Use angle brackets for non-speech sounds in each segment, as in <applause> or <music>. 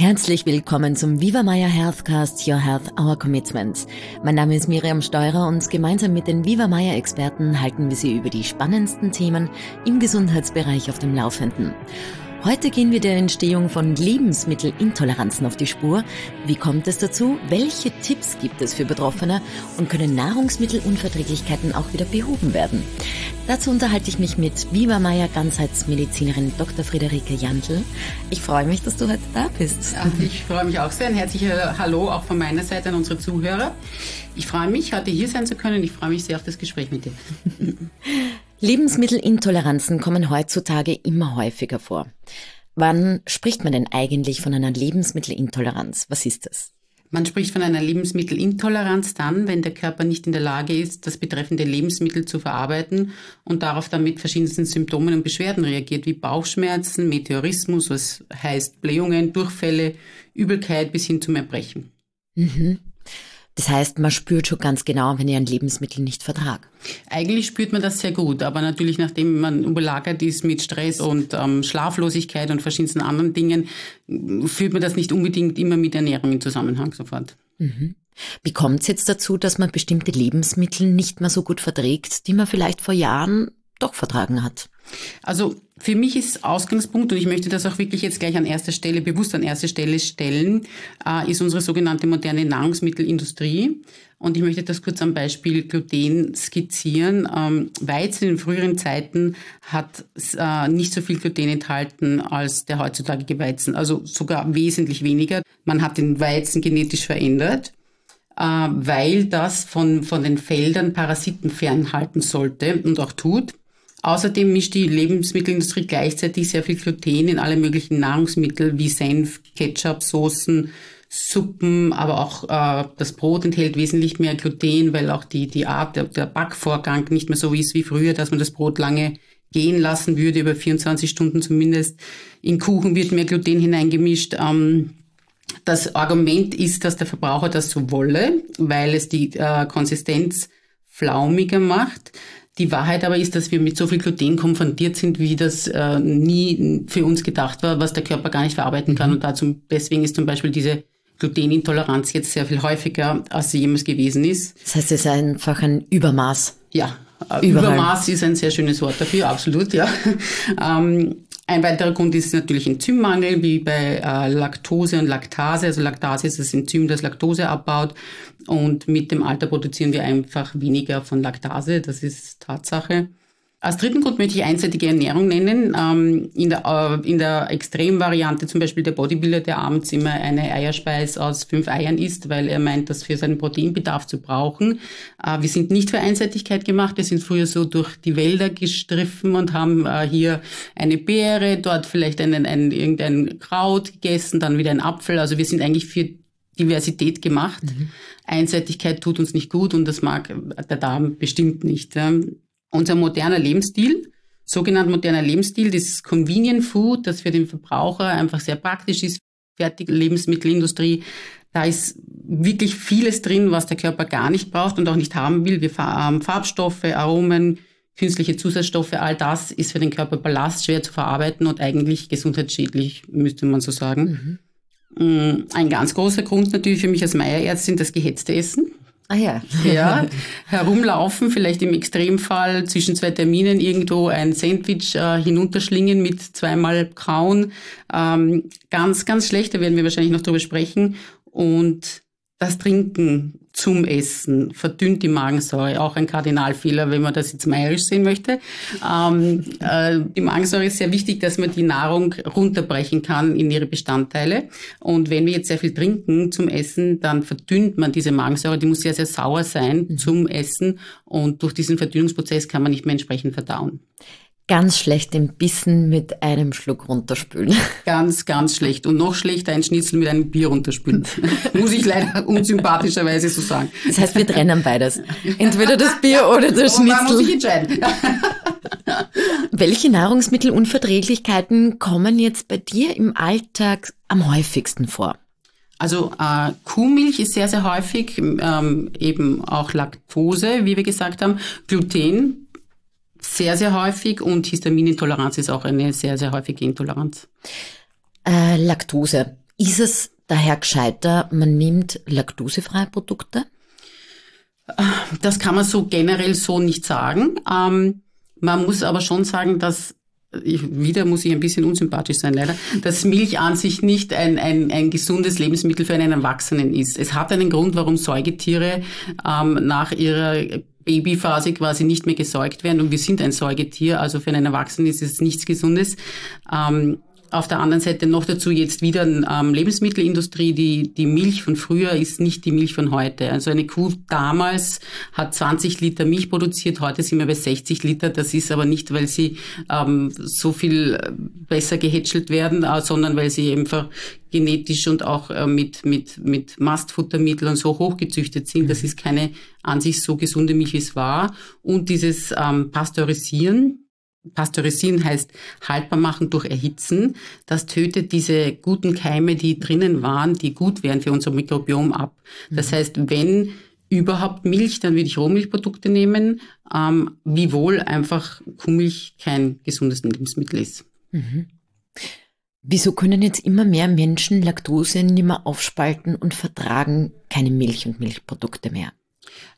Herzlich willkommen zum Viva Maya Healthcast Your Health Our Commitment. Mein Name ist Miriam Steurer und gemeinsam mit den Viva Maya Experten halten wir Sie über die spannendsten Themen im Gesundheitsbereich auf dem Laufenden. Heute gehen wir der Entstehung von Lebensmittelintoleranzen auf die Spur. Wie kommt es dazu? Welche Tipps gibt es für Betroffene? Und können Nahrungsmittelunverträglichkeiten auch wieder behoben werden? Dazu unterhalte ich mich mit Viva Meier Ganzheitsmedizinerin Dr. Friederike Jantl. Ich freue mich, dass du heute da bist. Ja, ich freue mich auch sehr. Ein herzliches Hallo auch von meiner Seite an unsere Zuhörer. Ich freue mich, heute hier sein zu können. Ich freue mich sehr auf das Gespräch mit dir. <laughs> Lebensmittelintoleranzen kommen heutzutage immer häufiger vor. Wann spricht man denn eigentlich von einer Lebensmittelintoleranz? Was ist das? Man spricht von einer Lebensmittelintoleranz dann, wenn der Körper nicht in der Lage ist, das betreffende Lebensmittel zu verarbeiten und darauf dann mit verschiedensten Symptomen und Beschwerden reagiert, wie Bauchschmerzen, Meteorismus, was heißt Blähungen, Durchfälle, Übelkeit bis hin zum Erbrechen. Mhm. Das heißt, man spürt schon ganz genau, wenn ihr ein Lebensmittel nicht vertragt. Eigentlich spürt man das sehr gut, aber natürlich, nachdem man überlagert ist mit Stress und ähm, Schlaflosigkeit und verschiedensten anderen Dingen, führt man das nicht unbedingt immer mit Ernährung in Zusammenhang sofort. Mhm. Wie kommt es jetzt dazu, dass man bestimmte Lebensmittel nicht mehr so gut verträgt, die man vielleicht vor Jahren doch vertragen hat? Also für mich ist Ausgangspunkt, und ich möchte das auch wirklich jetzt gleich an erster Stelle, bewusst an erster Stelle stellen, äh, ist unsere sogenannte moderne Nahrungsmittelindustrie. Und ich möchte das kurz am Beispiel Gluten skizzieren. Ähm, Weizen in früheren Zeiten hat äh, nicht so viel Gluten enthalten als der heutzutage Weizen, also sogar wesentlich weniger. Man hat den Weizen genetisch verändert äh, weil das von, von den Feldern Parasiten fernhalten sollte und auch tut. Außerdem mischt die Lebensmittelindustrie gleichzeitig sehr viel Gluten in alle möglichen Nahrungsmittel wie Senf, Ketchup, Soßen, Suppen, aber auch äh, das Brot enthält wesentlich mehr Gluten, weil auch die, die Art, der, der Backvorgang nicht mehr so ist wie früher, dass man das Brot lange gehen lassen würde, über 24 Stunden zumindest. In Kuchen wird mehr Gluten hineingemischt. Ähm, das Argument ist, dass der Verbraucher das so wolle, weil es die äh, Konsistenz flaumiger macht. Die Wahrheit aber ist, dass wir mit so viel Gluten konfrontiert sind, wie das äh, nie für uns gedacht war, was der Körper gar nicht verarbeiten kann. Mhm. Und dazu, deswegen ist zum Beispiel diese Glutenintoleranz jetzt sehr viel häufiger, als sie jemals gewesen ist. Das heißt, es ist einfach ein Übermaß. Ja, Überall. Übermaß ist ein sehr schönes Wort dafür, absolut, ja. <laughs> ähm, ein weiterer Grund ist natürlich Enzymmangel, wie bei äh, Laktose und Laktase. Also Laktase ist das Enzym, das Laktose abbaut. Und mit dem Alter produzieren wir einfach weniger von Laktase. Das ist Tatsache. Als dritten Grund möchte ich einseitige Ernährung nennen. Ähm, in, der, äh, in der Extremvariante zum Beispiel der Bodybuilder, der abends immer eine Eierspeis aus fünf Eiern isst, weil er meint, das für seinen Proteinbedarf zu brauchen. Äh, wir sind nicht für Einseitigkeit gemacht. Wir sind früher so durch die Wälder gestriffen und haben äh, hier eine Beere, dort vielleicht einen, einen, irgendein Kraut gegessen, dann wieder ein Apfel. Also wir sind eigentlich für Diversität gemacht. Mhm. Einseitigkeit tut uns nicht gut und das mag der Darm bestimmt nicht. Unser moderner Lebensstil, sogenannt moderner Lebensstil, dieses Convenient Food, das für den Verbraucher einfach sehr praktisch ist, fertige Lebensmittelindustrie, da ist wirklich vieles drin, was der Körper gar nicht braucht und auch nicht haben will. Wir haben Farbstoffe, Aromen, künstliche Zusatzstoffe, all das ist für den Körper Ballast, schwer zu verarbeiten und eigentlich gesundheitsschädlich, müsste man so sagen. Mhm. Mm, ein ganz großer Grund natürlich für mich als Meierärztin das gehetzte Essen. Ah ja. Ja, <laughs> herumlaufen, vielleicht im Extremfall zwischen zwei Terminen irgendwo ein Sandwich äh, hinunterschlingen mit zweimal kauen. Ähm, ganz, ganz schlecht, da werden wir wahrscheinlich noch drüber sprechen. Und das Trinken zum Essen verdünnt die Magensäure, auch ein Kardinalfehler, wenn man das jetzt meierisch sehen möchte. Ähm, äh, die Magensäure ist sehr wichtig, dass man die Nahrung runterbrechen kann in ihre Bestandteile. Und wenn wir jetzt sehr viel trinken zum Essen, dann verdünnt man diese Magensäure, die muss sehr, sehr sauer sein mhm. zum Essen. Und durch diesen Verdünnungsprozess kann man nicht mehr entsprechend verdauen ganz schlecht den Bissen mit einem Schluck runterspülen. <laughs> Ganz, ganz schlecht. Und noch schlechter ein Schnitzel mit einem Bier runterspülen. <laughs> Muss ich leider unsympathischerweise so sagen. Das heißt, wir trennen beides. Entweder das Bier oder der Schnitzel. Man muss sich entscheiden. <laughs> Welche Nahrungsmittelunverträglichkeiten kommen jetzt bei dir im Alltag am häufigsten vor? Also äh, Kuhmilch ist sehr, sehr häufig, ähm, eben auch Laktose, wie wir gesagt haben, Gluten, sehr, sehr häufig und Histaminintoleranz ist auch eine sehr, sehr häufige Intoleranz. Äh, Laktose. Ist es daher gescheiter, man nimmt laktosefreie Produkte? Das kann man so generell so nicht sagen. Ähm, man muss aber schon sagen, dass ich, wieder muss ich ein bisschen unsympathisch sein, leider, dass Milch an sich nicht ein, ein, ein gesundes Lebensmittel für einen Erwachsenen ist. Es hat einen Grund, warum Säugetiere ähm, nach ihrer Babyphase quasi nicht mehr gesäugt werden und wir sind ein Säugetier, also für einen Erwachsenen ist es nichts Gesundes. Ähm, auf der anderen Seite noch dazu jetzt wieder ähm, Lebensmittelindustrie. Die, die Milch von früher ist nicht die Milch von heute. Also eine Kuh damals hat 20 Liter Milch produziert, heute sind wir bei 60 Liter. Das ist aber nicht, weil sie ähm, so viel äh, besser gehätschelt werden, äh, sondern weil sie einfach genetisch und auch äh, mit, mit, mit Mastfuttermitteln so hochgezüchtet sind. Das mhm. ist keine an sich so gesunde Milch, wie es war. Und dieses ähm, Pasteurisieren, Pasteurisieren heißt haltbar machen durch Erhitzen. Das tötet diese guten Keime, die drinnen waren, die gut wären für unser Mikrobiom ab. Das mhm. heißt, wenn überhaupt Milch, dann würde ich Rohmilchprodukte nehmen, ähm, wiewohl einfach Kuhmilch kein gesundes Lebensmittel ist. Mhm. Wieso können jetzt immer mehr Menschen Laktose nicht mehr aufspalten und vertragen keine Milch und Milchprodukte mehr?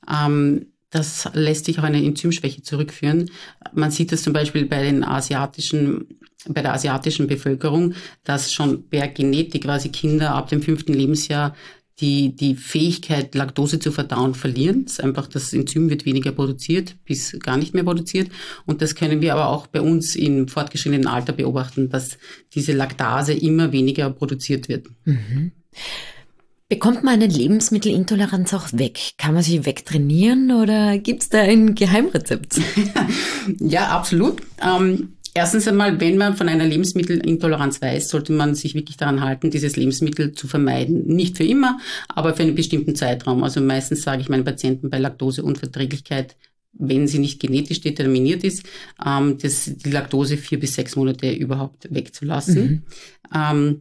Ähm, das lässt sich auf eine Enzymschwäche zurückführen. Man sieht das zum Beispiel bei den asiatischen bei der asiatischen Bevölkerung, dass schon per Genetik quasi Kinder ab dem fünften Lebensjahr die, die Fähigkeit, Laktose zu verdauen, verlieren. Das einfach, das Enzym wird weniger produziert, bis gar nicht mehr produziert. Und das können wir aber auch bei uns im fortgeschrittenen Alter beobachten, dass diese Laktase immer weniger produziert wird. Mhm. Bekommt man eine Lebensmittelintoleranz auch weg? Kann man sie wegtrainieren oder gibt es da ein Geheimrezept? <laughs> ja, absolut. Ähm, erstens einmal, wenn man von einer Lebensmittelintoleranz weiß, sollte man sich wirklich daran halten, dieses Lebensmittel zu vermeiden. Nicht für immer, aber für einen bestimmten Zeitraum. Also meistens sage ich meinen Patienten bei Laktoseunverträglichkeit, wenn sie nicht genetisch determiniert ist, ähm, das, die Laktose vier bis sechs Monate überhaupt wegzulassen. Mhm. Ähm,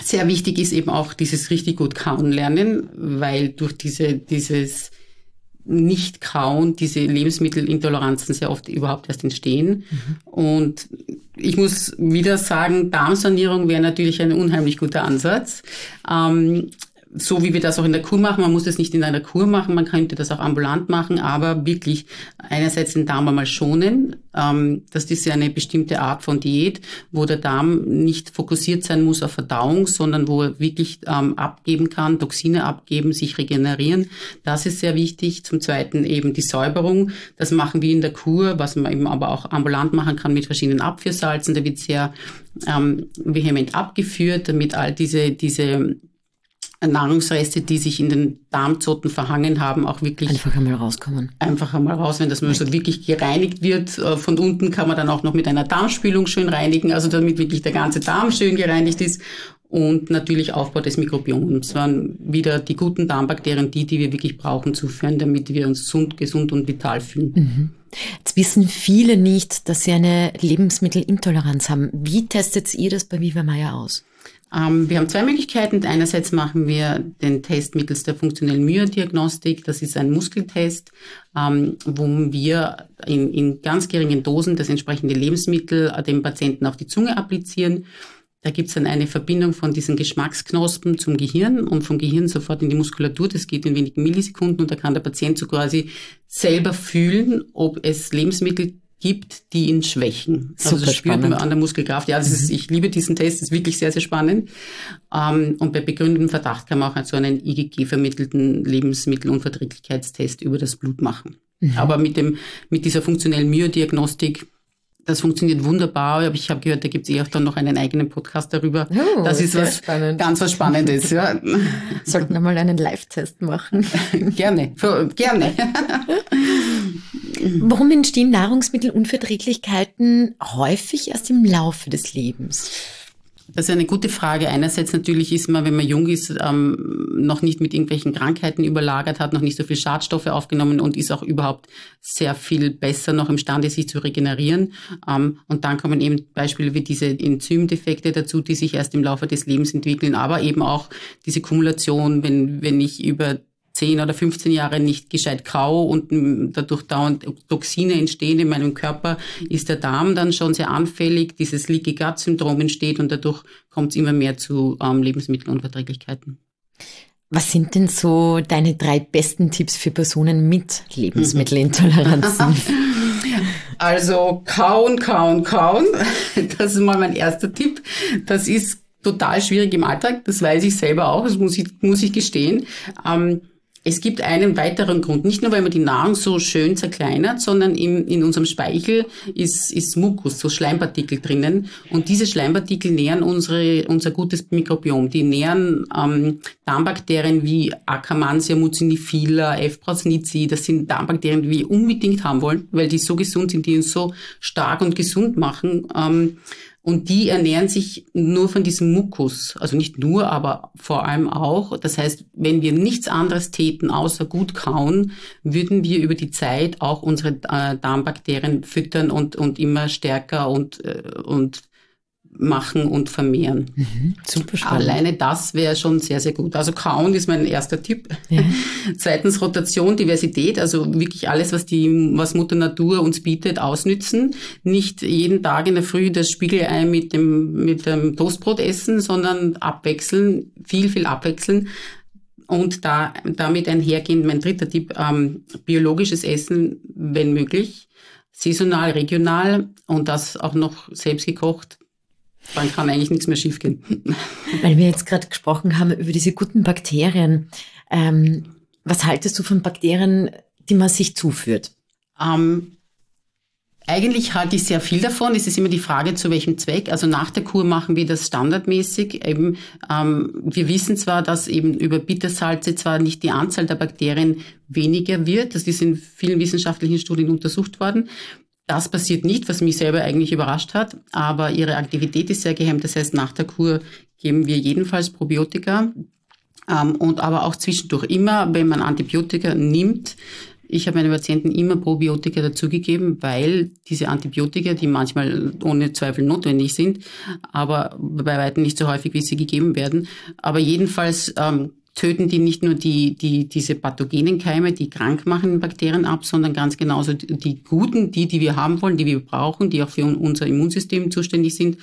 sehr wichtig ist eben auch dieses richtig gut kauen lernen, weil durch diese, dieses nicht-Kauen diese Lebensmittelintoleranzen sehr oft überhaupt erst entstehen. Mhm. Und ich muss wieder sagen, Darmsanierung wäre natürlich ein unheimlich guter Ansatz. Ähm, so wie wir das auch in der Kur machen. Man muss das nicht in einer Kur machen, man könnte das auch ambulant machen, aber wirklich einerseits den Darm einmal schonen. Ähm, das ist ja eine bestimmte Art von Diät, wo der Darm nicht fokussiert sein muss auf Verdauung, sondern wo er wirklich ähm, abgeben kann, Toxine abgeben, sich regenerieren. Das ist sehr wichtig. Zum Zweiten eben die Säuberung. Das machen wir in der Kur, was man eben aber auch ambulant machen kann mit verschiedenen Abführsalzen. Da wird sehr ähm, vehement abgeführt, damit all diese, diese Nahrungsreste, die sich in den Darmzotten verhangen haben, auch wirklich einfach einmal rauskommen. Einfach einmal raus, wenn das mal so wirklich gereinigt wird. Äh, von unten kann man dann auch noch mit einer Darmspülung schön reinigen, also damit wirklich der ganze Darm schön gereinigt ist. Und natürlich Aufbau des Mikrobioms. waren wieder die guten Darmbakterien, die, die wir wirklich brauchen, zuführen, damit wir uns gesund, gesund und vital fühlen. Mhm. Jetzt wissen viele nicht, dass sie eine Lebensmittelintoleranz haben. Wie testet ihr das bei Viva Meier aus? Ähm, wir haben zwei Möglichkeiten. Einerseits machen wir den Test mittels der funktionellen Myodiagnostik. Das ist ein Muskeltest, ähm, wo wir in, in ganz geringen Dosen das entsprechende Lebensmittel dem Patienten auf die Zunge applizieren. Da gibt es dann eine Verbindung von diesen Geschmacksknospen zum Gehirn und vom Gehirn sofort in die Muskulatur. Das geht in wenigen Millisekunden und da kann der Patient so quasi selber fühlen, ob es Lebensmittel gibt, die ihn schwächen. Also Super das spürt spannend. man an der Muskelkraft. Ja, das mhm. ist, ich liebe diesen Test, ist wirklich sehr, sehr spannend. Ähm, und bei begründetem Verdacht kann man auch so einen IgG-vermittelten Lebensmittelunverträglichkeitstest über das Blut machen. Mhm. Aber mit dem, mit dieser funktionellen Myodiagnostik, das funktioniert wunderbar, aber ich habe gehört, da gibt es eh auch dann noch einen eigenen Podcast darüber. Oh, das ist was spannend. ganz was Spannendes. Ja. Sollten wir mal einen Live-Test machen. <laughs> gerne, gerne. <laughs> Warum entstehen Nahrungsmittelunverträglichkeiten häufig erst im Laufe des Lebens? Das ist eine gute Frage. Einerseits natürlich ist man, wenn man jung ist, ähm, noch nicht mit irgendwelchen Krankheiten überlagert, hat noch nicht so viel Schadstoffe aufgenommen und ist auch überhaupt sehr viel besser noch imstande, sich zu regenerieren. Ähm, und dann kommen eben Beispiele wie diese Enzymdefekte dazu, die sich erst im Laufe des Lebens entwickeln, aber eben auch diese Kumulation, wenn, wenn ich über 10 oder 15 Jahre nicht gescheit kau und dadurch dauernd Toxine entstehen in meinem Körper, ist der Darm dann schon sehr anfällig, dieses Leaky Gut Syndrom entsteht und dadurch kommt es immer mehr zu ähm, Lebensmittelunverträglichkeiten. Was sind denn so deine drei besten Tipps für Personen mit Lebensmittelintoleranzen? <laughs> Also kauen, kauen, kauen. Das ist mal mein erster Tipp. Das ist total schwierig im Alltag. Das weiß ich selber auch. Das muss ich, muss ich gestehen. Ähm, es gibt einen weiteren Grund, nicht nur weil man die Nahrung so schön zerkleinert, sondern in, in unserem Speichel ist, ist Mukus, so Schleimpartikel drinnen. Und diese Schleimpartikel nähren unsere, unser gutes Mikrobiom. Die nähren ähm, Darmbakterien wie Akkermansia mucinifila, F. prausnitzii. Das sind Darmbakterien, die wir unbedingt haben wollen, weil die so gesund sind, die uns so stark und gesund machen. Ähm, und die ernähren sich nur von diesem Mukus. Also nicht nur, aber vor allem auch. Das heißt, wenn wir nichts anderes täten, außer gut kauen, würden wir über die Zeit auch unsere äh, Darmbakterien füttern und, und immer stärker und, äh, und machen und vermehren. Mhm, super spannend. Alleine das wäre schon sehr, sehr gut. Also kauen ist mein erster Tipp. Ja. <laughs> Zweitens Rotation, Diversität, also wirklich alles, was die, was Mutter Natur uns bietet, ausnützen. Nicht jeden Tag in der Früh das Spiegelei mit dem, mit dem Toastbrot essen, sondern abwechseln, viel, viel abwechseln. Und da, damit einhergehend mein dritter Tipp, ähm, biologisches Essen, wenn möglich, saisonal, regional und das auch noch selbst gekocht dann kann eigentlich nichts mehr schiefgehen. Weil wir jetzt gerade gesprochen haben über diese guten Bakterien. Ähm, was haltest du von Bakterien, die man sich zuführt? Ähm, eigentlich halte ich sehr viel davon. Es ist immer die Frage, zu welchem Zweck. Also nach der Kur machen wir das standardmäßig. Eben, ähm, wir wissen zwar, dass eben über Bittersalze zwar nicht die Anzahl der Bakterien weniger wird. Das ist in vielen wissenschaftlichen Studien untersucht worden. Das passiert nicht, was mich selber eigentlich überrascht hat, aber ihre Aktivität ist sehr gehemmt. Das heißt, nach der Kur geben wir jedenfalls Probiotika ähm, und aber auch zwischendurch immer, wenn man Antibiotika nimmt, ich habe meinen Patienten immer Probiotika dazugegeben, weil diese Antibiotika, die manchmal ohne Zweifel notwendig sind, aber bei weitem nicht so häufig, wie sie gegeben werden, aber jedenfalls ähm, töten die nicht nur die, die, diese pathogenen Keime, die krank machen Bakterien ab, sondern ganz genauso die, guten, die, die wir haben wollen, die wir brauchen, die auch für unser Immunsystem zuständig sind.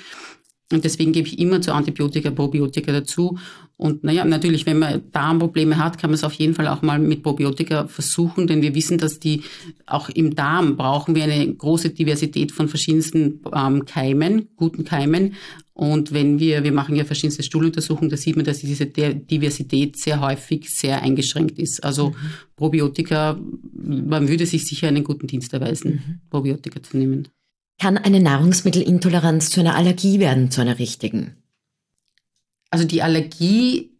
Und deswegen gebe ich immer zu Antibiotika, Probiotika dazu. Und naja, natürlich, wenn man Darmprobleme hat, kann man es auf jeden Fall auch mal mit Probiotika versuchen, denn wir wissen, dass die auch im Darm brauchen wir eine große Diversität von verschiedensten ähm, Keimen, guten Keimen. Und wenn wir, wir machen ja verschiedenste Stuhluntersuchungen, da sieht man, dass diese Diversität sehr häufig sehr eingeschränkt ist. Also mhm. Probiotika, man würde sich sicher einen guten Dienst erweisen, mhm. Probiotika zu nehmen. Kann eine Nahrungsmittelintoleranz zu einer Allergie werden, zu einer richtigen? Also die Allergie,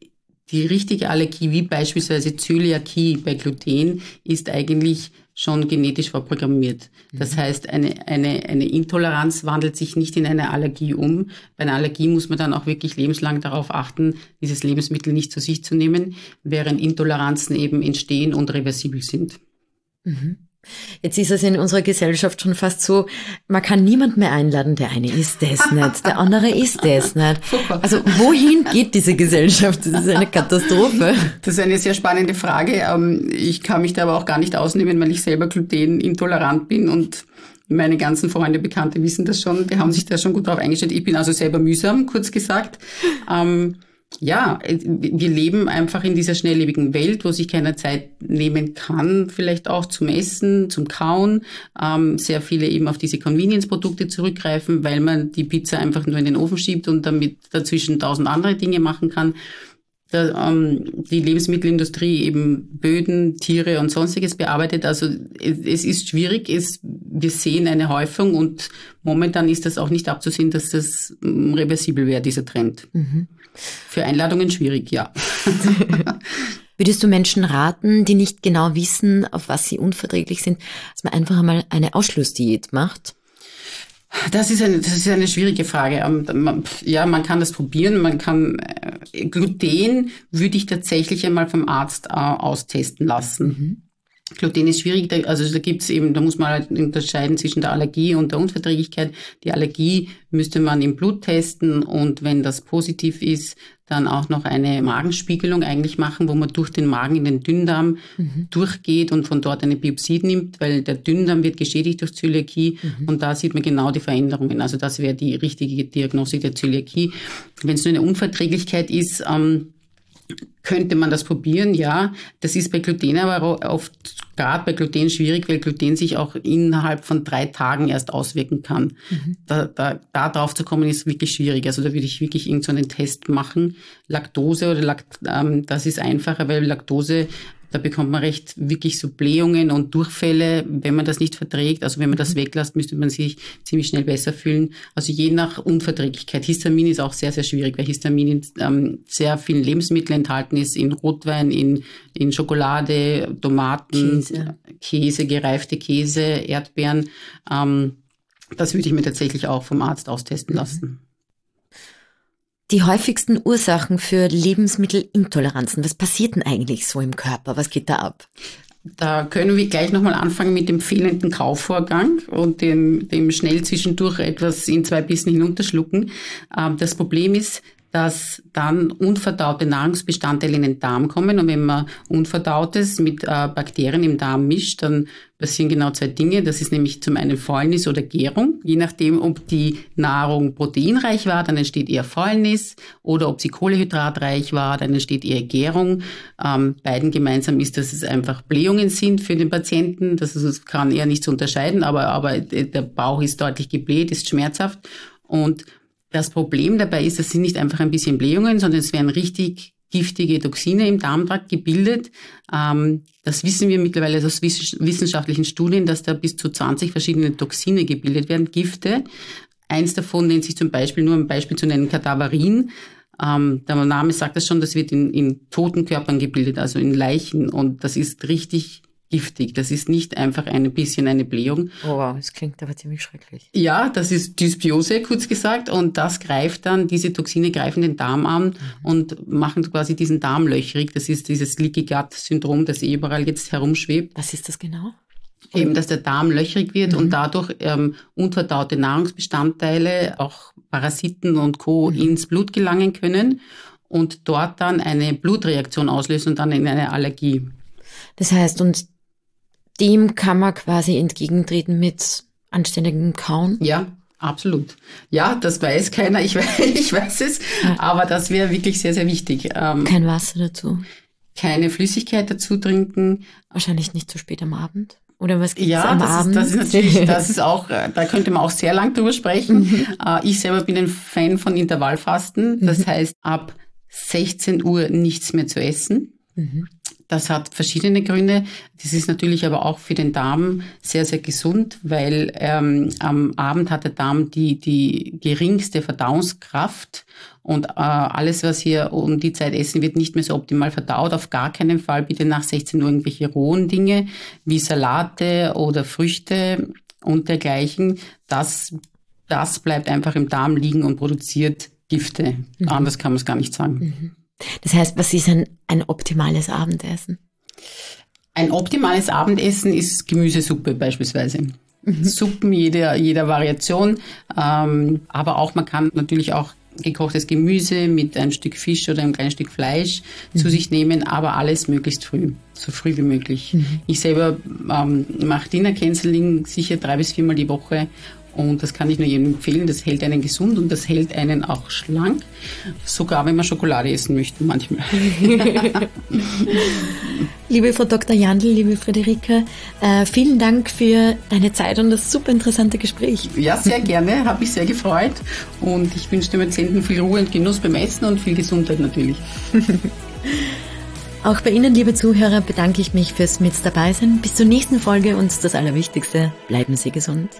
die richtige Allergie, wie beispielsweise Zöliakie bei Gluten, ist eigentlich schon genetisch vorprogrammiert. Das mhm. heißt, eine, eine, eine Intoleranz wandelt sich nicht in eine Allergie um. Bei einer Allergie muss man dann auch wirklich lebenslang darauf achten, dieses Lebensmittel nicht zu sich zu nehmen, während Intoleranzen eben entstehen und reversibel sind. Mhm. Jetzt ist es in unserer Gesellschaft schon fast so, man kann niemand mehr einladen. Der eine ist das nicht, der andere ist das nicht. Also wohin geht diese Gesellschaft? Das ist eine Katastrophe. Das ist eine sehr spannende Frage. Ähm, ich kann mich da aber auch gar nicht ausnehmen, weil ich selber glutenintolerant bin und meine ganzen Freunde, Bekannte wissen das schon. Die haben sich da schon gut drauf eingestellt. Ich bin also selber mühsam, kurz gesagt. Ja, äh, wir leben einfach in dieser schnelllebigen Welt, wo sich keiner Zeit nehmen kann, vielleicht auch zum Essen, zum Kauen. Ähm, sehr viele eben auf diese Convenience-Produkte zurückgreifen, weil man die Pizza einfach nur in den Ofen schiebt und damit dazwischen tausend andere Dinge machen kann. Da, ähm, die Lebensmittelindustrie eben Böden, Tiere und sonstiges bearbeitet. Also es, es ist schwierig. Es, wir sehen eine Häufung und momentan ist das auch nicht abzusehen, dass das ähm, reversibel wäre, dieser Trend. Mhm. Für Einladungen schwierig, ja. <laughs> <laughs> Würdest du Menschen raten, die nicht genau wissen, auf was sie unverträglich sind, dass man einfach einmal eine Ausschlussdiät macht? Das ist eine, das ist eine schwierige Frage. Ähm, ja, man kann das probieren. Man kann äh, Gluten würde ich tatsächlich einmal vom Arzt äh, austesten lassen. Mhm. Gluten ist schwierig, also da gibt's eben, da muss man halt unterscheiden zwischen der Allergie und der Unverträglichkeit. Die Allergie müsste man im Blut testen und wenn das positiv ist, dann auch noch eine Magenspiegelung eigentlich machen, wo man durch den Magen in den Dünndarm mhm. durchgeht und von dort eine Biopsie nimmt, weil der Dünndarm wird geschädigt durch Zöliakie mhm. und da sieht man genau die Veränderungen. Also das wäre die richtige Diagnostik der Zöliakie. Wenn es nur eine Unverträglichkeit ist, ähm, könnte man das probieren, ja. Das ist bei Gluten aber oft gerade bei Gluten schwierig, weil Gluten sich auch innerhalb von drei Tagen erst auswirken kann. Mhm. Da, da, da drauf zu kommen ist wirklich schwierig. Also da würde ich wirklich irgendeinen so Test machen. Laktose oder Lakt, ähm, das ist einfacher, weil Laktose da bekommt man recht wirklich so Blähungen und Durchfälle, wenn man das nicht verträgt. Also wenn man das mhm. weglässt, müsste man sich ziemlich schnell besser fühlen. Also je nach Unverträglichkeit. Histamin ist auch sehr, sehr schwierig, weil Histamin in ähm, sehr vielen Lebensmitteln enthalten ist, in Rotwein, in, in Schokolade, Tomaten, Käse. Käse, gereifte Käse, Erdbeeren. Ähm, das würde ich mir tatsächlich auch vom Arzt austesten mhm. lassen. Die häufigsten Ursachen für Lebensmittelintoleranzen, was passiert denn eigentlich so im Körper? Was geht da ab? Da können wir gleich nochmal anfangen mit dem fehlenden Kaufvorgang und dem, dem schnell zwischendurch etwas in zwei Bissen hinunterschlucken. Ähm, das Problem ist, dass dann unverdaute Nahrungsbestandteile in den Darm kommen. Und wenn man Unverdautes mit äh, Bakterien im Darm mischt, dann passieren genau zwei Dinge. Das ist nämlich zum einen Fäulnis oder Gärung. Je nachdem, ob die Nahrung proteinreich war, dann entsteht eher Fäulnis. Oder ob sie kohlehydratreich war, dann entsteht eher Gärung. Ähm, beiden gemeinsam ist, dass es einfach Blähungen sind für den Patienten. Das, ist, kann er nicht zu unterscheiden, aber, aber der Bauch ist deutlich gebläht, ist schmerzhaft. Und das Problem dabei ist, es sind nicht einfach ein bisschen Blähungen, sondern es werden richtig giftige Toxine im Darmtrakt gebildet. Ähm, das wissen wir mittlerweile aus wissenschaftlichen Studien, dass da bis zu 20 verschiedene Toxine gebildet werden, Gifte. Eins davon nennt sich zum Beispiel, nur ein Beispiel zu nennen, Kadaverin. Ähm, der Name sagt das schon, das wird in, in toten Körpern gebildet, also in Leichen. Und das ist richtig giftig. Das ist nicht einfach ein bisschen eine Blähung. Oh wow, das klingt aber ziemlich schrecklich. Ja, das ist Dysbiose, kurz gesagt. Und das greift dann, diese Toxine greifen den Darm an mhm. und machen quasi diesen Darm löchrig. Das ist dieses Leaky Gut Syndrom, das überall jetzt herumschwebt. Was ist das genau? Eben, dass der Darm löchrig wird mhm. und dadurch ähm, unverdaute Nahrungsbestandteile, auch Parasiten und Co. Mhm. ins Blut gelangen können und dort dann eine Blutreaktion auslösen und dann in eine Allergie. Das heißt, und dem kann man quasi entgegentreten mit anständigem Kauen. Ja, absolut. Ja, das weiß keiner, ich <laughs> weiß, ich weiß es, ja. aber das wäre wirklich sehr, sehr wichtig. Ähm, Kein Wasser dazu. Keine Flüssigkeit dazu trinken. Wahrscheinlich nicht zu spät am Abend. Oder was gibt's ja, am das Abend? Ja, das ist natürlich, <laughs> das ist auch, äh, da könnte man auch sehr lang drüber sprechen. Mhm. Äh, ich selber bin ein Fan von Intervallfasten. Das mhm. heißt, ab 16 Uhr nichts mehr zu essen. Mhm. Das hat verschiedene Gründe. Das ist natürlich aber auch für den Darm sehr, sehr gesund, weil ähm, am Abend hat der Darm die, die geringste Verdauungskraft und äh, alles, was hier um die Zeit essen wird, nicht mehr so optimal verdaut. Auf gar keinen Fall bitte nach 16 Uhr irgendwelche rohen Dinge wie Salate oder Früchte und dergleichen. Das, das bleibt einfach im Darm liegen und produziert Gifte. Mhm. Anders kann man es gar nicht sagen. Mhm. Das heißt, was ist ein, ein optimales Abendessen? Ein optimales Abendessen ist Gemüsesuppe beispielsweise. Mhm. Suppen jeder, jeder Variation. Ähm, aber auch, man kann natürlich auch gekochtes Gemüse mit einem Stück Fisch oder einem kleinen Stück Fleisch mhm. zu sich nehmen, aber alles möglichst früh, so früh wie möglich. Mhm. Ich selber ähm, mache Dinner Canceling sicher drei bis viermal die Woche und das kann ich nur jedem empfehlen. Das hält einen gesund und das hält einen auch schlank. Sogar wenn man Schokolade essen möchte, manchmal. <laughs> liebe Frau Dr. Jandl, liebe Friederike, äh, vielen Dank für deine Zeit und das super interessante Gespräch. Ja, sehr gerne. Habe mich sehr gefreut. Und ich wünsche dem Patienten viel Ruhe und Genuss beim Essen und viel Gesundheit natürlich. <laughs> Auch bei Ihnen, liebe Zuhörer, bedanke ich mich fürs Mit dabei sein. Bis zur nächsten Folge und das Allerwichtigste, bleiben Sie gesund.